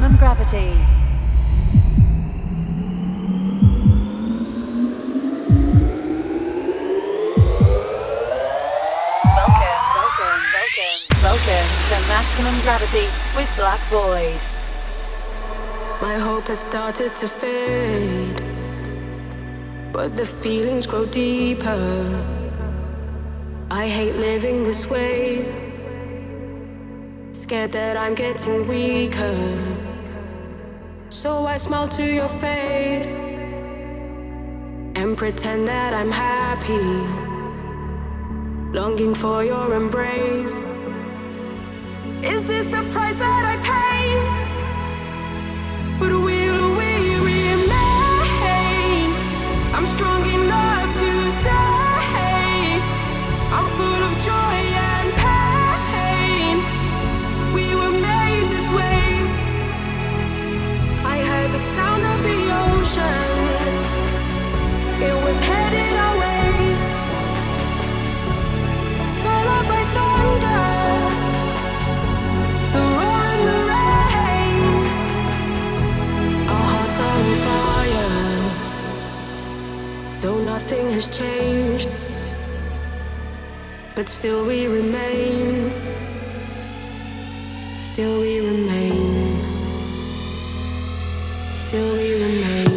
maximum gravity. Welcome, welcome, welcome, welcome to Maximum Gravity with Black Void. My hope has started to fade, but the feelings grow deeper. I hate living this way, scared that I'm getting weaker. So I smile to your face and pretend that I'm happy longing for your embrace. Is this the price that I pay? But will nothing has changed. But still we remain. Still we remain. Still we remain.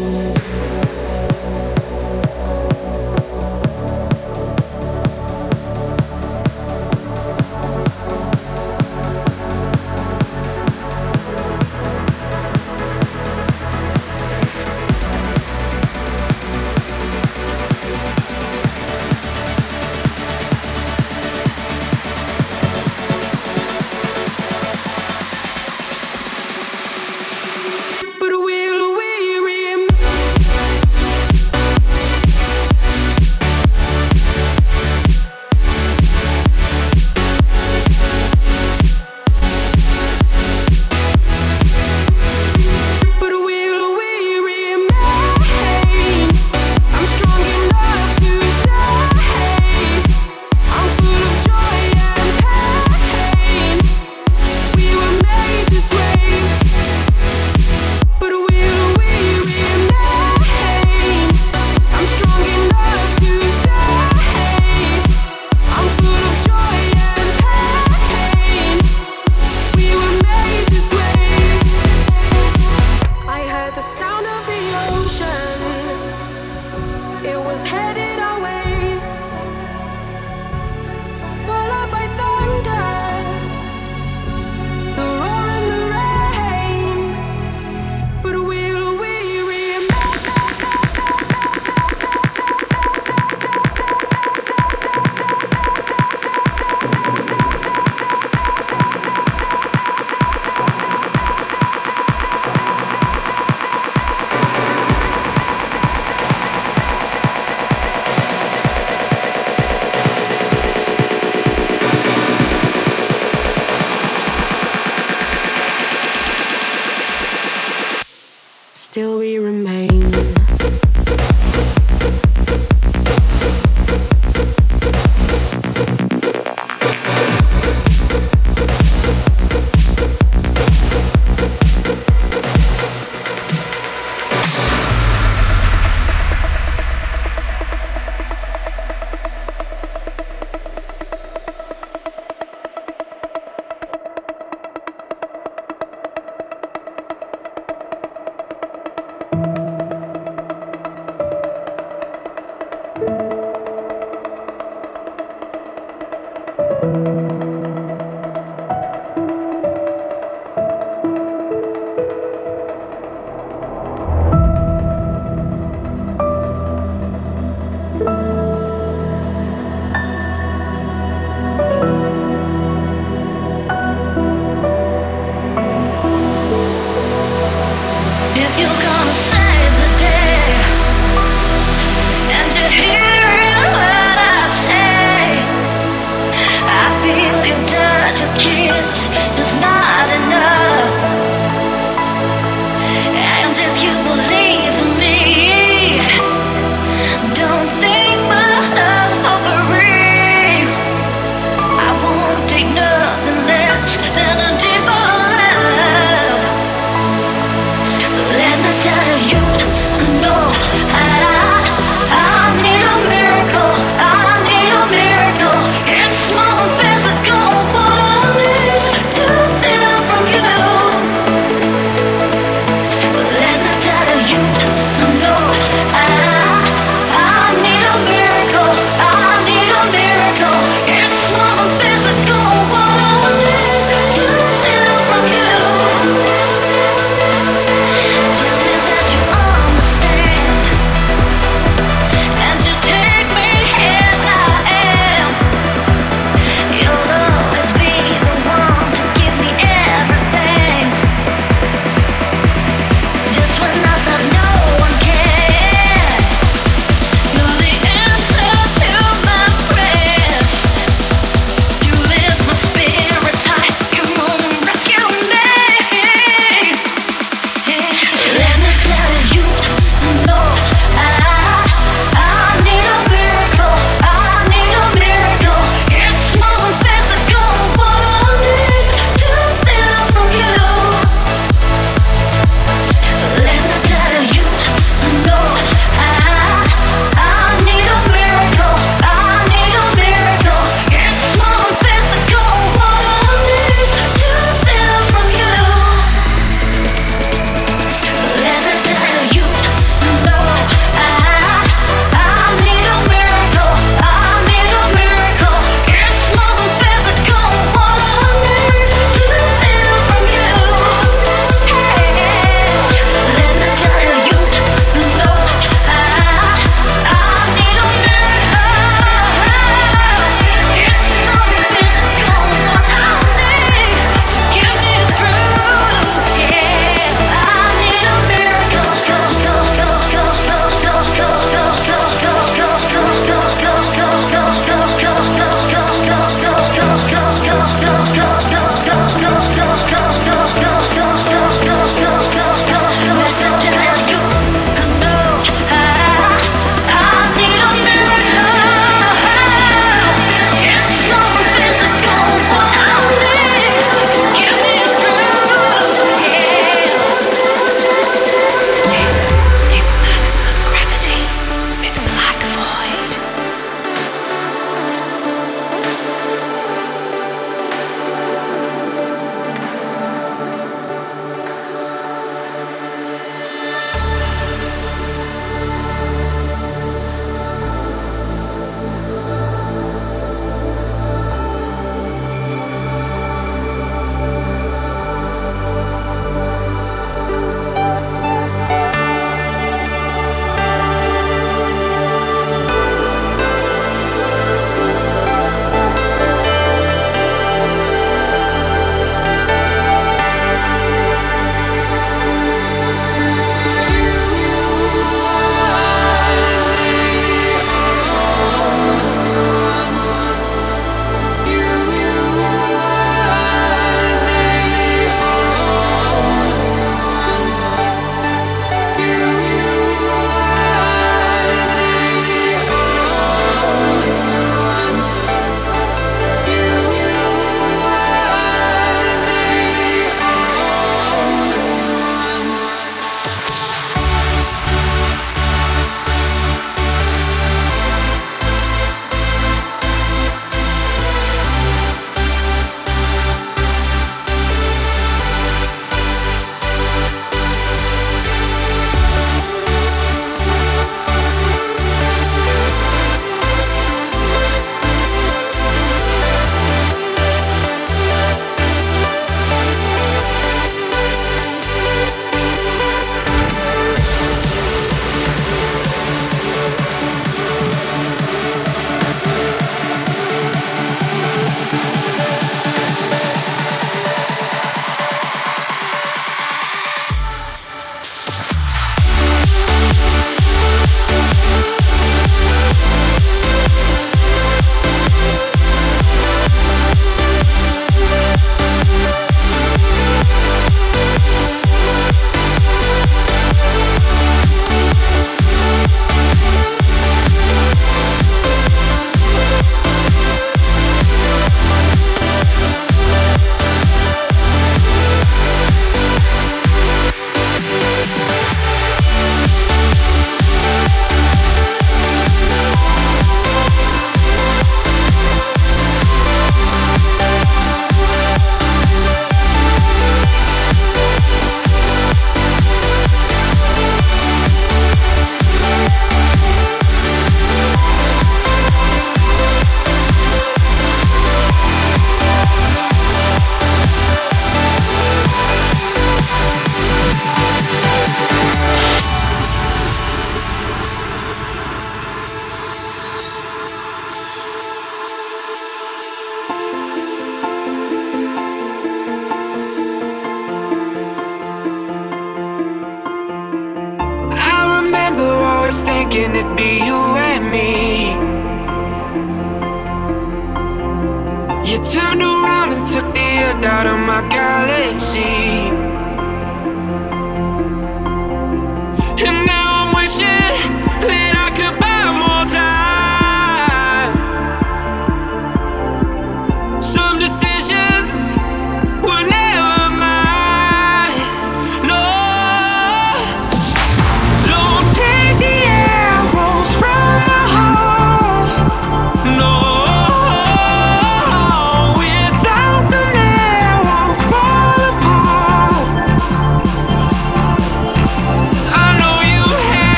Galaxy.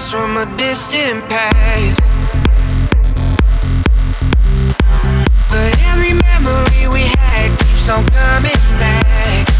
smells from a distant past. But every memory we had keeps on coming back.